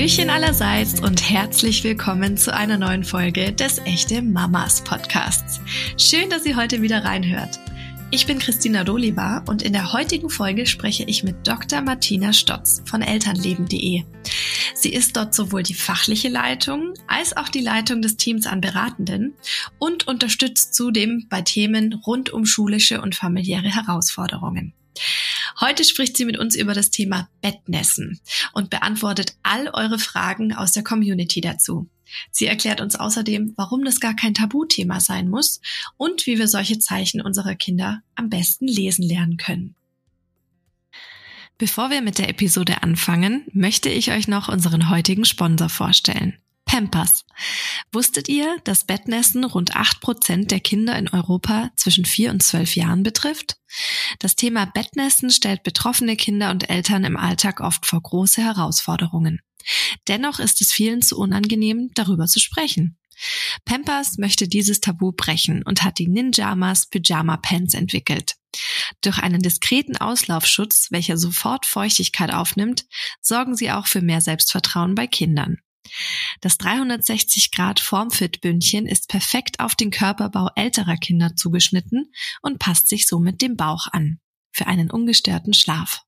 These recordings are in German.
Hallöchen allerseits und herzlich willkommen zu einer neuen Folge des Echte Mamas Podcasts. Schön, dass ihr heute wieder reinhört. Ich bin Christina Doliba und in der heutigen Folge spreche ich mit Dr. Martina Stotz von Elternleben.de. Sie ist dort sowohl die fachliche Leitung als auch die Leitung des Teams an Beratenden und unterstützt zudem bei Themen rund um schulische und familiäre Herausforderungen. Heute spricht sie mit uns über das Thema Bettnässen und beantwortet all eure Fragen aus der Community dazu. Sie erklärt uns außerdem, warum das gar kein Tabuthema sein muss und wie wir solche Zeichen unserer Kinder am besten lesen lernen können. Bevor wir mit der Episode anfangen, möchte ich euch noch unseren heutigen Sponsor vorstellen. Pampers. Wusstet ihr, dass Bettnässen rund acht Prozent der Kinder in Europa zwischen vier und zwölf Jahren betrifft? Das Thema Bettnässen stellt betroffene Kinder und Eltern im Alltag oft vor große Herausforderungen. Dennoch ist es vielen zu unangenehm, darüber zu sprechen. Pampers möchte dieses Tabu brechen und hat die Ninjamas Pyjama Pants entwickelt. Durch einen diskreten Auslaufschutz, welcher sofort Feuchtigkeit aufnimmt, sorgen sie auch für mehr Selbstvertrauen bei Kindern. Das 360 Grad Formfit-Bündchen ist perfekt auf den Körperbau älterer Kinder zugeschnitten und passt sich somit dem Bauch an. Für einen ungestörten Schlaf.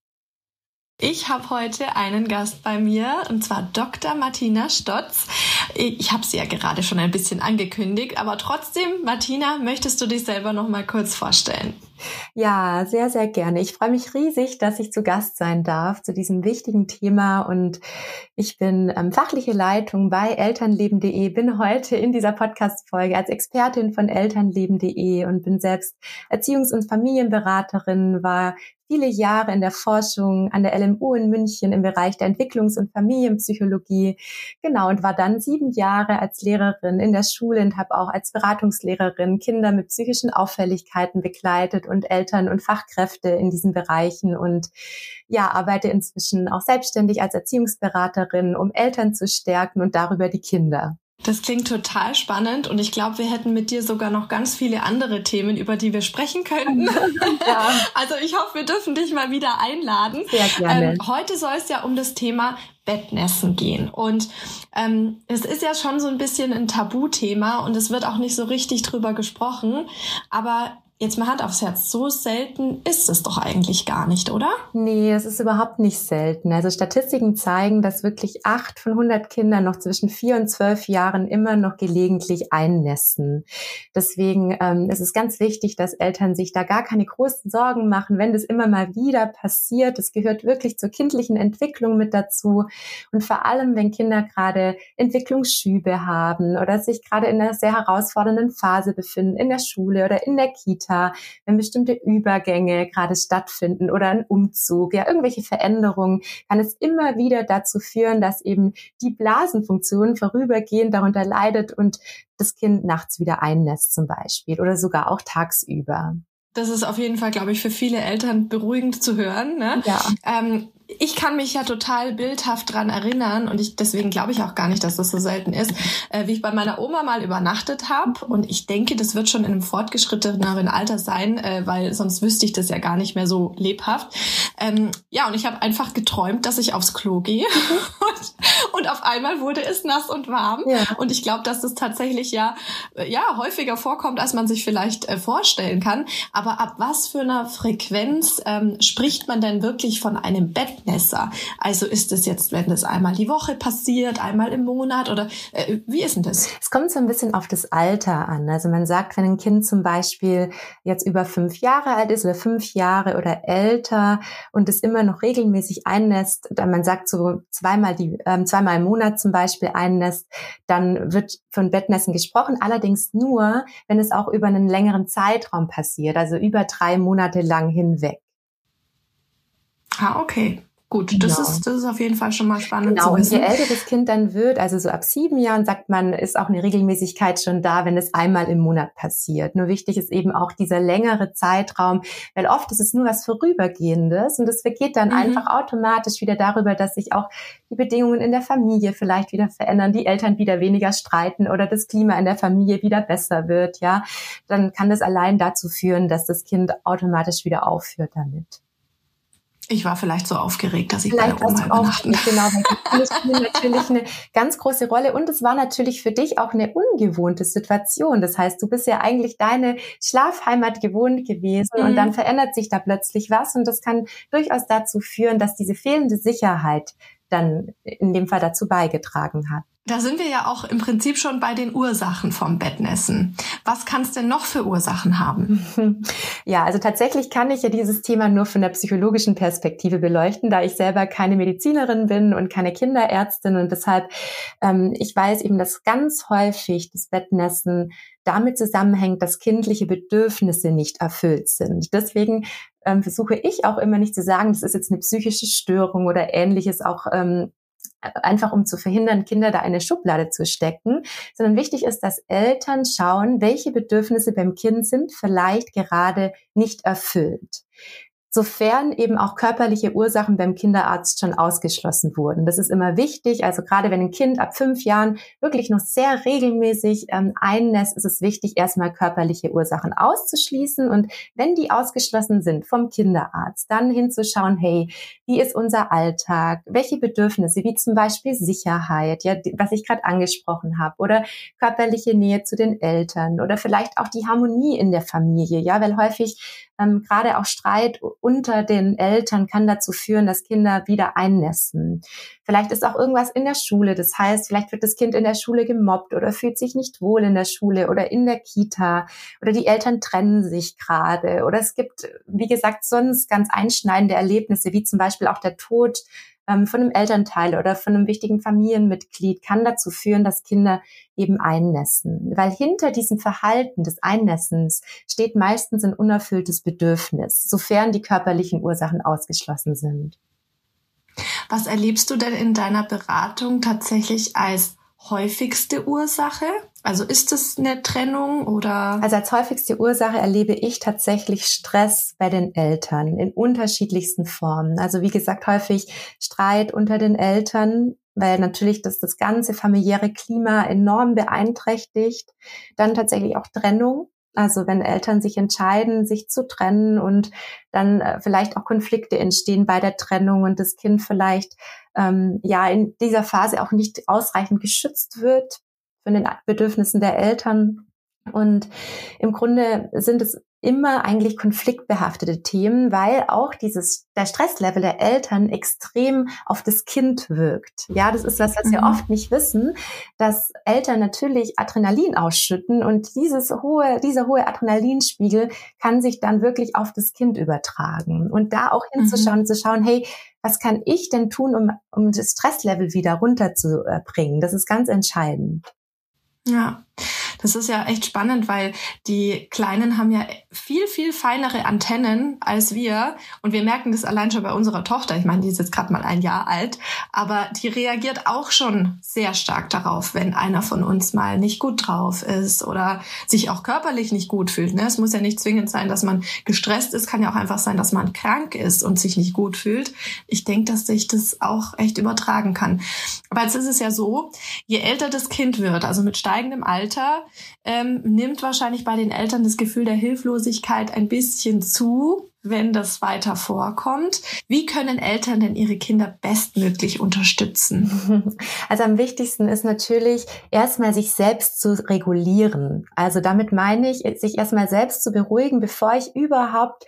Ich habe heute einen Gast bei mir, und zwar Dr. Martina Stotz. Ich habe sie ja gerade schon ein bisschen angekündigt, aber trotzdem, Martina, möchtest du dich selber noch mal kurz vorstellen? Ja, sehr, sehr gerne. Ich freue mich riesig, dass ich zu Gast sein darf zu diesem wichtigen Thema und ich bin ähm, fachliche Leitung bei elternleben.de, bin heute in dieser Podcast-Folge als Expertin von elternleben.de und bin selbst Erziehungs- und Familienberaterin, war viele Jahre in der Forschung an der LMU in München im Bereich der Entwicklungs- und Familienpsychologie. Genau, und war dann sieben Jahre als Lehrerin in der Schule und habe auch als Beratungslehrerin Kinder mit psychischen Auffälligkeiten begleitet und Eltern und Fachkräfte in diesen Bereichen und ja, arbeite inzwischen auch selbstständig als Erziehungsberaterin, um Eltern zu stärken und darüber die Kinder. Das klingt total spannend und ich glaube, wir hätten mit dir sogar noch ganz viele andere Themen, über die wir sprechen könnten. Ja. Also ich hoffe, wir dürfen dich mal wieder einladen. Sehr gerne. Ähm, heute soll es ja um das Thema Bettnässen gehen. Und ähm, es ist ja schon so ein bisschen ein Tabuthema und es wird auch nicht so richtig drüber gesprochen. Aber Jetzt mal Hand aufs Herz, so selten ist es doch eigentlich gar nicht, oder? Nee, es ist überhaupt nicht selten. Also Statistiken zeigen, dass wirklich acht von 100 Kindern noch zwischen vier und zwölf Jahren immer noch gelegentlich einnässen. Deswegen ähm, ist es ganz wichtig, dass Eltern sich da gar keine großen Sorgen machen, wenn das immer mal wieder passiert. Es gehört wirklich zur kindlichen Entwicklung mit dazu. Und vor allem, wenn Kinder gerade Entwicklungsschübe haben oder sich gerade in einer sehr herausfordernden Phase befinden, in der Schule oder in der Kita, Kita, wenn bestimmte Übergänge gerade stattfinden oder ein Umzug, ja, irgendwelche Veränderungen, kann es immer wieder dazu führen, dass eben die Blasenfunktion vorübergehend darunter leidet und das Kind nachts wieder einnässt zum Beispiel oder sogar auch tagsüber. Das ist auf jeden Fall, glaube ich, für viele Eltern beruhigend zu hören. Ne? Ja. Ähm, ich kann mich ja total bildhaft dran erinnern und ich deswegen glaube ich auch gar nicht, dass das so selten ist, äh, wie ich bei meiner Oma mal übernachtet habe und ich denke, das wird schon in einem fortgeschritteneren Alter sein, äh, weil sonst wüsste ich das ja gar nicht mehr so lebhaft. Ähm, ja, und ich habe einfach geträumt, dass ich aufs Klo gehe und, und, auf einmal wurde es nass und warm ja. und ich glaube, dass das tatsächlich ja äh, ja häufiger vorkommt, als man sich vielleicht äh, vorstellen kann. Aber ab was für einer Frequenz ähm, spricht man denn wirklich von einem Bett Messer? Also ist es jetzt, wenn das einmal die Woche passiert, einmal im Monat oder äh, wie ist denn das? Es kommt so ein bisschen auf das Alter an. Also man sagt, wenn ein Kind zum Beispiel jetzt über fünf Jahre alt ist oder fünf Jahre oder älter und es immer noch regelmäßig einnässt, dann man sagt so zweimal die ähm, zweimal im Monat zum Beispiel einnässt, dann wird von Bettnässen gesprochen. Allerdings nur, wenn es auch über einen längeren Zeitraum passiert, also über drei Monate lang hinweg. Ah, okay. Gut, das, genau. ist, das ist auf jeden Fall schon mal spannend genau. zu wissen. Und je älter das Kind dann wird, also so ab sieben Jahren, sagt man, ist auch eine Regelmäßigkeit schon da, wenn es einmal im Monat passiert. Nur wichtig ist eben auch dieser längere Zeitraum, weil oft ist es nur was Vorübergehendes und es vergeht dann mhm. einfach automatisch wieder darüber, dass sich auch die Bedingungen in der Familie vielleicht wieder verändern, die Eltern wieder weniger streiten oder das Klima in der Familie wieder besser wird, ja. Dann kann das allein dazu führen, dass das Kind automatisch wieder aufhört damit. Ich war vielleicht so aufgeregt, dass ich vielleicht bei der Oma übernachten. Genau, weil spielen natürlich eine ganz große Rolle und es war natürlich für dich auch eine ungewohnte Situation. Das heißt, du bist ja eigentlich deine Schlafheimat gewohnt gewesen mhm. und dann verändert sich da plötzlich was und das kann durchaus dazu führen, dass diese fehlende Sicherheit dann in dem Fall dazu beigetragen hat. Da sind wir ja auch im Prinzip schon bei den Ursachen vom Bettnässen. Was kann es denn noch für Ursachen haben? Ja, also tatsächlich kann ich ja dieses Thema nur von der psychologischen Perspektive beleuchten, da ich selber keine Medizinerin bin und keine Kinderärztin und deshalb ähm, ich weiß eben, dass ganz häufig das Bettnässen damit zusammenhängt, dass kindliche Bedürfnisse nicht erfüllt sind. Deswegen ähm, versuche ich auch immer nicht zu sagen, das ist jetzt eine psychische Störung oder ähnliches, auch ähm, einfach um zu verhindern, Kinder da eine Schublade zu stecken, sondern wichtig ist, dass Eltern schauen, welche Bedürfnisse beim Kind sind vielleicht gerade nicht erfüllt sofern eben auch körperliche Ursachen beim Kinderarzt schon ausgeschlossen wurden. Das ist immer wichtig. Also gerade wenn ein Kind ab fünf Jahren wirklich noch sehr regelmäßig ähm, einnässt, ist es wichtig, erstmal körperliche Ursachen auszuschließen. Und wenn die ausgeschlossen sind vom Kinderarzt, dann hinzuschauen, hey, wie ist unser Alltag? Welche Bedürfnisse, wie zum Beispiel Sicherheit, ja, was ich gerade angesprochen habe, oder körperliche Nähe zu den Eltern oder vielleicht auch die Harmonie in der Familie, ja, weil häufig ähm, gerade auch Streit unter den Eltern kann dazu führen, dass Kinder wieder einnässen. Vielleicht ist auch irgendwas in der Schule. Das heißt, vielleicht wird das Kind in der Schule gemobbt oder fühlt sich nicht wohl in der Schule oder in der Kita oder die Eltern trennen sich gerade oder es gibt, wie gesagt, sonst ganz einschneidende Erlebnisse, wie zum Beispiel auch der Tod ähm, von einem Elternteil oder von einem wichtigen Familienmitglied kann dazu führen, dass Kinder eben einnässen. Weil hinter diesem Verhalten des Einnässens steht meistens ein unerfülltes Bedürfnis, sofern die körperlichen Ursachen ausgeschlossen sind. Was erlebst du denn in deiner Beratung tatsächlich als häufigste Ursache? Also ist es eine Trennung oder? Also als häufigste Ursache erlebe ich tatsächlich Stress bei den Eltern in unterschiedlichsten Formen. Also wie gesagt, häufig Streit unter den Eltern, weil natürlich das das ganze familiäre Klima enorm beeinträchtigt. Dann tatsächlich auch Trennung. Also wenn Eltern sich entscheiden, sich zu trennen und dann äh, vielleicht auch Konflikte entstehen bei der Trennung und das Kind vielleicht ähm, ja in dieser Phase auch nicht ausreichend geschützt wird von den Bedürfnissen der Eltern. Und im Grunde sind es immer eigentlich konfliktbehaftete Themen, weil auch dieses, der Stresslevel der Eltern extrem auf das Kind wirkt. Ja, das ist was, was mhm. wir oft nicht wissen, dass Eltern natürlich Adrenalin ausschütten und dieses hohe, dieser hohe Adrenalinspiegel kann sich dann wirklich auf das Kind übertragen. Und da auch hinzuschauen, mhm. zu schauen, hey, was kann ich denn tun, um, um das Stresslevel wieder runterzubringen? Das ist ganz entscheidend. Ja, das ist ja echt spannend, weil die Kleinen haben ja viel, viel feinere Antennen als wir. Und wir merken das allein schon bei unserer Tochter. Ich meine, die ist jetzt gerade mal ein Jahr alt, aber die reagiert auch schon sehr stark darauf, wenn einer von uns mal nicht gut drauf ist oder sich auch körperlich nicht gut fühlt. Ne? Es muss ja nicht zwingend sein, dass man gestresst ist, kann ja auch einfach sein, dass man krank ist und sich nicht gut fühlt. Ich denke, dass sich das auch echt übertragen kann. Aber jetzt ist es ja so, je älter das Kind wird, also mit steigendem Alter, ähm, nimmt wahrscheinlich bei den Eltern das Gefühl der Hilflosigkeit ein bisschen zu, wenn das weiter vorkommt. Wie können Eltern denn ihre Kinder bestmöglich unterstützen? Also am wichtigsten ist natürlich erstmal sich selbst zu regulieren. Also damit meine ich, sich erstmal selbst zu beruhigen, bevor ich überhaupt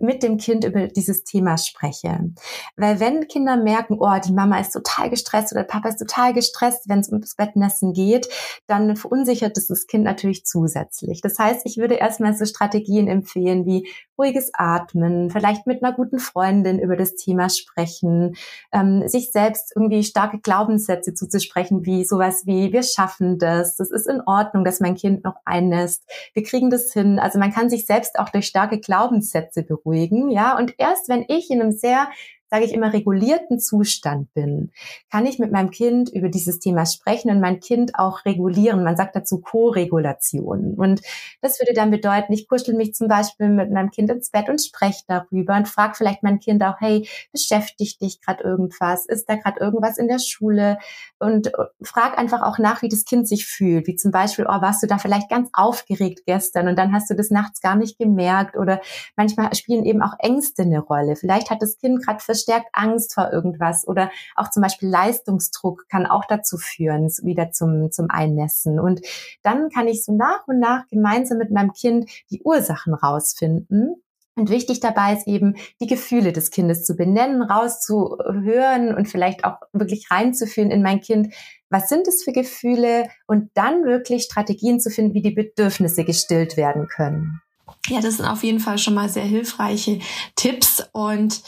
mit dem Kind über dieses Thema spreche. Weil wenn Kinder merken, oh, die Mama ist total gestresst oder der Papa ist total gestresst, wenn es ums Bettnässen geht, dann verunsichert es das Kind natürlich zusätzlich. Das heißt, ich würde erstmal so Strategien empfehlen wie ruhiges Atmen, vielleicht mit einer guten Freundin über das Thema sprechen, ähm, sich selbst irgendwie starke Glaubenssätze zuzusprechen, wie sowas wie, wir schaffen das, das ist in Ordnung, dass mein Kind noch einnässt, wir kriegen das hin. Also man kann sich selbst auch durch starke Glaubenssätze beruhigen, ja. Und erst wenn ich in einem sehr sage ich immer, regulierten Zustand bin, kann ich mit meinem Kind über dieses Thema sprechen und mein Kind auch regulieren. Man sagt dazu Co-Regulation. Und das würde dann bedeuten, ich kuschel mich zum Beispiel mit meinem Kind ins Bett und spreche darüber und frage vielleicht mein Kind auch, hey, beschäftigt dich gerade irgendwas? Ist da gerade irgendwas in der Schule? Und äh, frag einfach auch nach, wie das Kind sich fühlt. Wie zum Beispiel, oh, warst du da vielleicht ganz aufgeregt gestern und dann hast du das nachts gar nicht gemerkt? Oder manchmal spielen eben auch Ängste eine Rolle. Vielleicht hat das Kind gerade verstärkt Angst vor irgendwas oder auch zum Beispiel Leistungsdruck kann auch dazu führen, wieder zum, zum Einnässen. Und dann kann ich so nach und nach gemeinsam mit meinem Kind die Ursachen rausfinden und wichtig dabei ist eben, die Gefühle des Kindes zu benennen, rauszuhören und vielleicht auch wirklich reinzuführen in mein Kind. Was sind es für Gefühle? Und dann wirklich Strategien zu finden, wie die Bedürfnisse gestillt werden können. Ja, das sind auf jeden Fall schon mal sehr hilfreiche Tipps und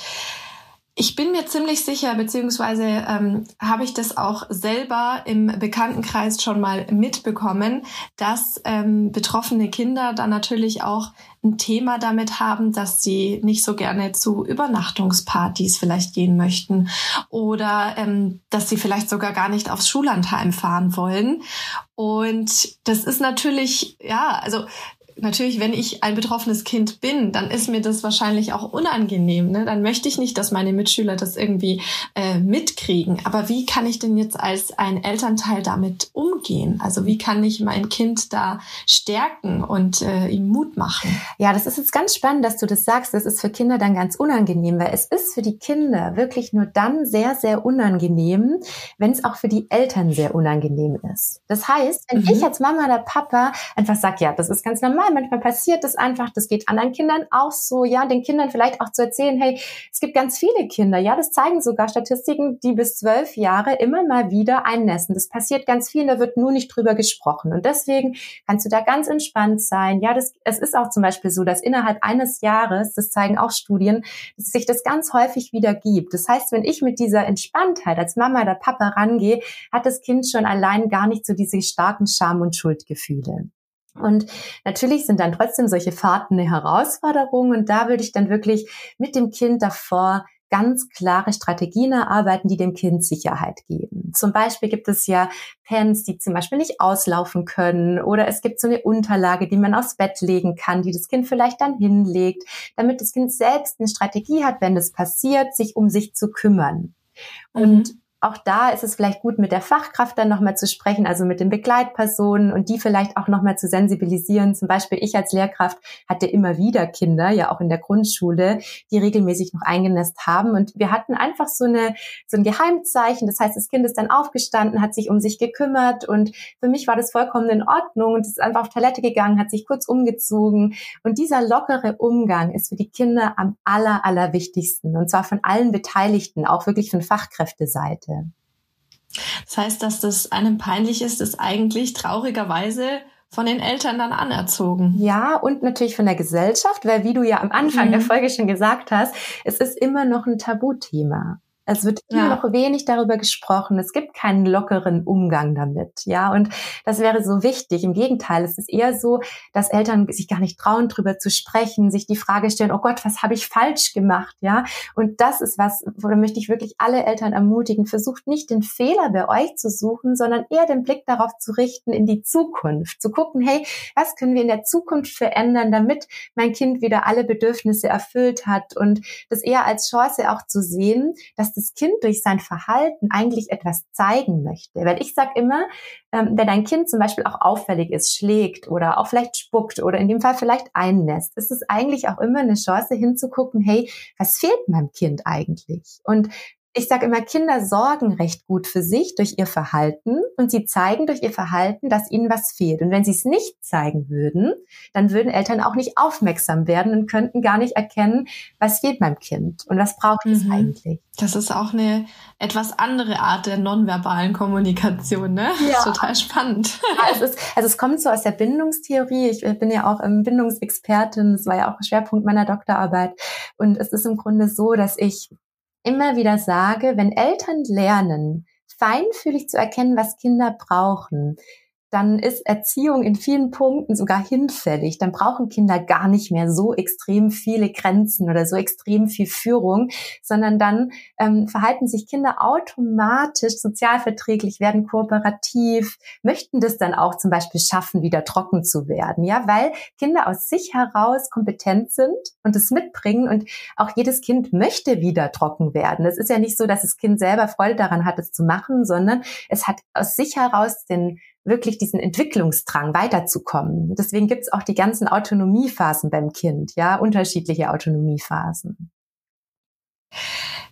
ich bin mir ziemlich sicher, beziehungsweise ähm, habe ich das auch selber im Bekanntenkreis schon mal mitbekommen, dass ähm, betroffene Kinder dann natürlich auch ein Thema damit haben, dass sie nicht so gerne zu Übernachtungspartys vielleicht gehen möchten oder ähm, dass sie vielleicht sogar gar nicht aufs Schullandheim fahren wollen. Und das ist natürlich, ja, also natürlich, wenn ich ein betroffenes Kind bin, dann ist mir das wahrscheinlich auch unangenehm. Ne? Dann möchte ich nicht, dass meine Mitschüler das irgendwie äh, mitkriegen. Aber wie kann ich denn jetzt als ein Elternteil damit umgehen? Also wie kann ich mein Kind da stärken und äh, ihm Mut machen? Ja, das ist jetzt ganz spannend, dass du das sagst. Das ist für Kinder dann ganz unangenehm, weil es ist für die Kinder wirklich nur dann sehr, sehr unangenehm, wenn es auch für die Eltern sehr unangenehm ist. Das heißt, wenn mhm. ich als Mama oder Papa einfach sage, ja, das ist ganz normal, manchmal passiert das einfach, das geht anderen Kindern auch so, ja, den Kindern vielleicht auch zu erzählen, hey, es gibt ganz viele Kinder, ja, das zeigen sogar Statistiken, die bis zwölf Jahre immer mal wieder einnässen. Das passiert ganz viel, da wird nur nicht drüber gesprochen. Und deswegen kannst du da ganz entspannt sein. Ja, das, es ist auch zum Beispiel so, dass innerhalb eines Jahres, das zeigen auch Studien, sich das ganz häufig wieder gibt. Das heißt, wenn ich mit dieser Entspanntheit als Mama oder Papa rangehe, hat das Kind schon allein gar nicht so diese starken Scham- und Schuldgefühle. Und natürlich sind dann trotzdem solche Fahrten eine Herausforderung. Und da würde ich dann wirklich mit dem Kind davor ganz klare Strategien erarbeiten, die dem Kind Sicherheit geben. Zum Beispiel gibt es ja Pens, die zum Beispiel nicht auslaufen können oder es gibt so eine Unterlage, die man aufs Bett legen kann, die das Kind vielleicht dann hinlegt, damit das Kind selbst eine Strategie hat, wenn das passiert, sich um sich zu kümmern. Und mhm auch da ist es vielleicht gut, mit der Fachkraft dann nochmal zu sprechen, also mit den Begleitpersonen und die vielleicht auch nochmal zu sensibilisieren. Zum Beispiel ich als Lehrkraft hatte immer wieder Kinder, ja auch in der Grundschule, die regelmäßig noch eingenässt haben. Und wir hatten einfach so, eine, so ein Geheimzeichen. Das heißt, das Kind ist dann aufgestanden, hat sich um sich gekümmert und für mich war das vollkommen in Ordnung und ist einfach auf Toilette gegangen, hat sich kurz umgezogen. Und dieser lockere Umgang ist für die Kinder am aller, allerwichtigsten. Und zwar von allen Beteiligten, auch wirklich von Fachkräfteseite. Das heißt, dass das einem peinlich ist, ist eigentlich traurigerweise von den Eltern dann anerzogen. Ja, und natürlich von der Gesellschaft, weil wie du ja am Anfang mhm. der Folge schon gesagt hast, es ist immer noch ein Tabuthema. Es wird immer ja. noch wenig darüber gesprochen. Es gibt keinen lockeren Umgang damit. Ja, und das wäre so wichtig. Im Gegenteil, es ist eher so, dass Eltern sich gar nicht trauen, darüber zu sprechen, sich die Frage stellen, oh Gott, was habe ich falsch gemacht? Ja, und das ist was, wo möchte ich wirklich alle Eltern ermutigen. Versucht nicht den Fehler bei euch zu suchen, sondern eher den Blick darauf zu richten in die Zukunft. Zu gucken, hey, was können wir in der Zukunft verändern, damit mein Kind wieder alle Bedürfnisse erfüllt hat und das eher als Chance auch zu sehen, dass das Kind durch sein Verhalten eigentlich etwas zeigen möchte. Weil ich sage immer, ähm, wenn dein Kind zum Beispiel auch auffällig ist, schlägt oder auch vielleicht spuckt oder in dem Fall vielleicht einnässt, ist es eigentlich auch immer eine Chance hinzugucken, hey, was fehlt meinem Kind eigentlich? Und ich sage immer, Kinder sorgen recht gut für sich durch ihr Verhalten und sie zeigen durch ihr Verhalten, dass ihnen was fehlt. Und wenn sie es nicht zeigen würden, dann würden Eltern auch nicht aufmerksam werden und könnten gar nicht erkennen, was fehlt meinem Kind und was braucht mhm. es eigentlich. Das ist auch eine etwas andere Art der nonverbalen Kommunikation, ne? Ja. total spannend. Ja, es ist, also es kommt so aus der Bindungstheorie. Ich bin ja auch ähm, Bindungsexpertin. Das war ja auch ein Schwerpunkt meiner Doktorarbeit. Und es ist im Grunde so, dass ich immer wieder sage, wenn Eltern lernen, feinfühlig zu erkennen, was Kinder brauchen, dann ist Erziehung in vielen Punkten sogar hinfällig. Dann brauchen Kinder gar nicht mehr so extrem viele Grenzen oder so extrem viel Führung, sondern dann ähm, verhalten sich Kinder automatisch sozialverträglich, werden kooperativ, möchten das dann auch zum Beispiel schaffen, wieder trocken zu werden, ja, weil Kinder aus sich heraus kompetent sind und es mitbringen und auch jedes Kind möchte wieder trocken werden. Es ist ja nicht so, dass das Kind selber Freude daran hat, es zu machen, sondern es hat aus sich heraus den wirklich diesen Entwicklungsdrang weiterzukommen. Deswegen gibt es auch die ganzen Autonomiephasen beim Kind, ja, unterschiedliche Autonomiephasen.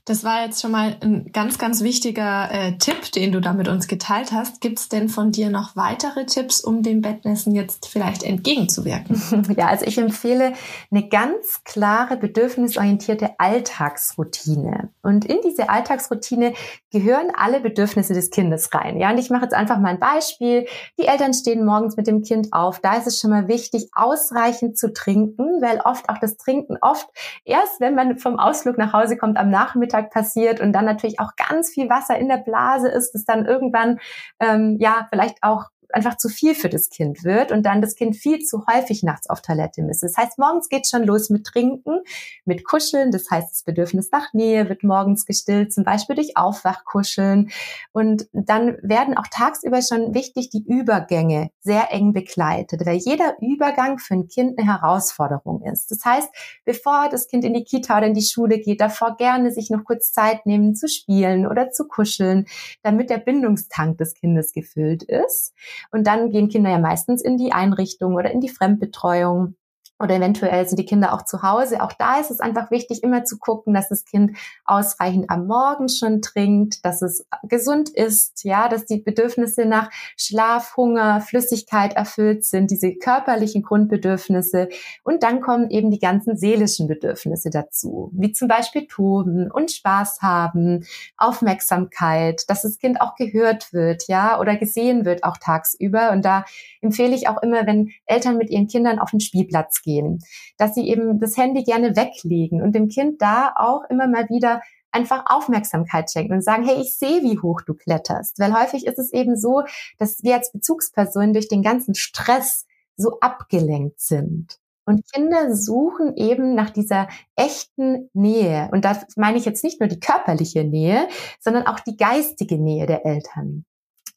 Das war jetzt schon mal ein ganz, ganz wichtiger äh, Tipp, den du da mit uns geteilt hast. Gibt es denn von dir noch weitere Tipps, um dem Bettnässen jetzt vielleicht entgegenzuwirken? Ja, also ich empfehle eine ganz klare, bedürfnisorientierte Alltagsroutine. Und in diese Alltagsroutine gehören alle Bedürfnisse des Kindes rein. Ja, und ich mache jetzt einfach mal ein Beispiel. Die Eltern stehen morgens mit dem Kind auf. Da ist es schon mal wichtig, ausreichend zu trinken, weil oft auch das Trinken oft erst, wenn man vom Ausflug nach Hause kommt, am Nachmittag Alltag passiert und dann natürlich auch ganz viel Wasser in der Blase ist, das dann irgendwann ähm, ja vielleicht auch einfach zu viel für das Kind wird und dann das Kind viel zu häufig nachts auf Toilette misst. Das heißt, morgens geht schon los mit Trinken, mit Kuscheln. Das heißt, das Bedürfnis nach Nähe wird morgens gestillt, zum Beispiel durch Aufwachkuscheln. Und dann werden auch tagsüber schon wichtig die Übergänge sehr eng begleitet, weil jeder Übergang für ein Kind eine Herausforderung ist. Das heißt, bevor das Kind in die Kita oder in die Schule geht, davor gerne sich noch kurz Zeit nehmen zu spielen oder zu kuscheln, damit der Bindungstank des Kindes gefüllt ist. Und dann gehen Kinder ja meistens in die Einrichtung oder in die Fremdbetreuung oder eventuell sind die Kinder auch zu Hause. Auch da ist es einfach wichtig, immer zu gucken, dass das Kind ausreichend am Morgen schon trinkt, dass es gesund ist, ja, dass die Bedürfnisse nach Schlaf, Hunger, Flüssigkeit erfüllt sind, diese körperlichen Grundbedürfnisse. Und dann kommen eben die ganzen seelischen Bedürfnisse dazu, wie zum Beispiel Toben und Spaß haben, Aufmerksamkeit, dass das Kind auch gehört wird, ja, oder gesehen wird auch tagsüber. Und da empfehle ich auch immer, wenn Eltern mit ihren Kindern auf den Spielplatz gehen, gehen, dass sie eben das Handy gerne weglegen und dem Kind da auch immer mal wieder einfach Aufmerksamkeit schenken und sagen, hey, ich sehe, wie hoch du kletterst. Weil häufig ist es eben so, dass wir als Bezugspersonen durch den ganzen Stress so abgelenkt sind. Und Kinder suchen eben nach dieser echten Nähe. Und da meine ich jetzt nicht nur die körperliche Nähe, sondern auch die geistige Nähe der Eltern.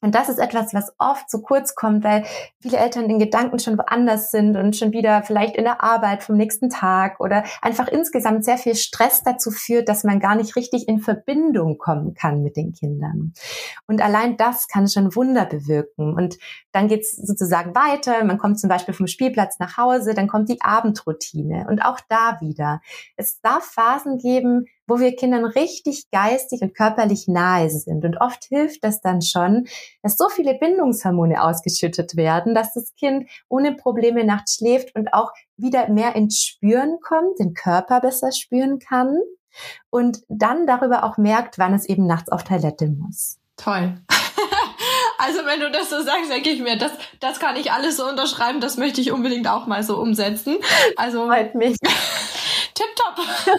Und das ist etwas, was oft zu kurz kommt, weil viele Eltern in Gedanken schon woanders sind und schon wieder vielleicht in der Arbeit vom nächsten Tag oder einfach insgesamt sehr viel Stress dazu führt, dass man gar nicht richtig in Verbindung kommen kann mit den Kindern. Und allein das kann schon Wunder bewirken. Und dann geht's sozusagen weiter. Man kommt zum Beispiel vom Spielplatz nach Hause, dann kommt die Abendroutine. Und auch da wieder. Es darf Phasen geben, wo wir Kindern richtig geistig und körperlich nahe sind. Und oft hilft das dann schon, dass so viele Bindungshormone ausgeschüttet werden, dass das Kind ohne Probleme nachts schläft und auch wieder mehr ins Spüren kommt, den Körper besser spüren kann und dann darüber auch merkt, wann es eben nachts auf Toilette muss. Toll. Also wenn du das so sagst, denke ich mir, das, das kann ich alles so unterschreiben, das möchte ich unbedingt auch mal so umsetzen. Also freut mich. Tipptopp.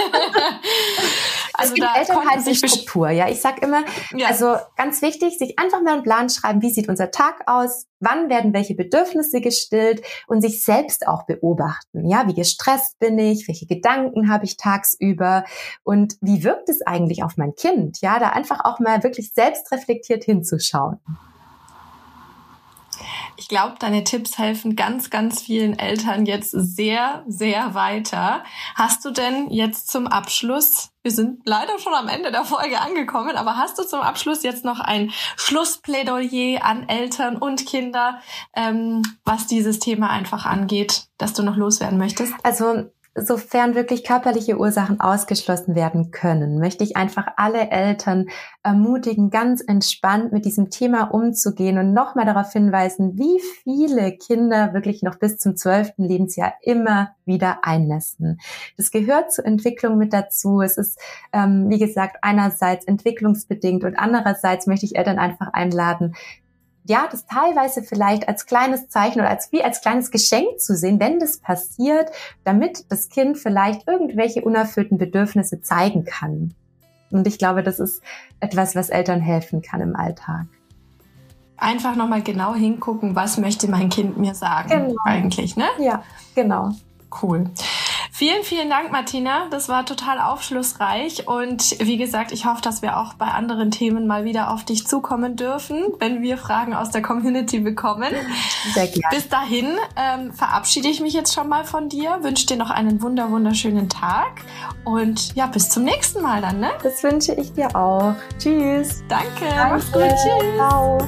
also es gibt Eltern halt sich Struktur. Ja, ich sag immer, ja. also ganz wichtig, sich einfach mal einen Plan schreiben, wie sieht unser Tag aus, wann werden welche Bedürfnisse gestillt und sich selbst auch beobachten. Ja, wie gestresst bin ich, welche Gedanken habe ich tagsüber und wie wirkt es eigentlich auf mein Kind? Ja, da einfach auch mal wirklich selbst reflektiert hinzuschauen. Ich glaube, deine Tipps helfen ganz, ganz vielen Eltern jetzt sehr, sehr weiter. Hast du denn jetzt zum Abschluss, wir sind leider schon am Ende der Folge angekommen, aber hast du zum Abschluss jetzt noch ein Schlussplädoyer an Eltern und Kinder, ähm, was dieses Thema einfach angeht, dass du noch loswerden möchtest? Also sofern wirklich körperliche Ursachen ausgeschlossen werden können, möchte ich einfach alle Eltern ermutigen, ganz entspannt mit diesem Thema umzugehen und nochmal darauf hinweisen, wie viele Kinder wirklich noch bis zum zwölften Lebensjahr immer wieder einnässen. Das gehört zur Entwicklung mit dazu. Es ist, ähm, wie gesagt, einerseits entwicklungsbedingt und andererseits möchte ich Eltern einfach einladen, ja, das teilweise vielleicht als kleines Zeichen oder als wie als kleines Geschenk zu sehen, wenn das passiert, damit das Kind vielleicht irgendwelche unerfüllten Bedürfnisse zeigen kann. Und ich glaube, das ist etwas, was Eltern helfen kann im Alltag. einfach nochmal genau hingucken, was möchte mein Kind mir sagen Genau. eigentlich, ne? Ja, genau. Cool. Vielen, vielen Dank, Martina. Das war total aufschlussreich. Und wie gesagt, ich hoffe, dass wir auch bei anderen Themen mal wieder auf dich zukommen dürfen, wenn wir Fragen aus der Community bekommen. Sehr gerne. Bis dahin ähm, verabschiede ich mich jetzt schon mal von dir, wünsche dir noch einen wunder wunderschönen Tag und ja, bis zum nächsten Mal dann, ne? Das wünsche ich dir auch. Tschüss. Danke, Danke. mach's gut, tschüss. Ciao.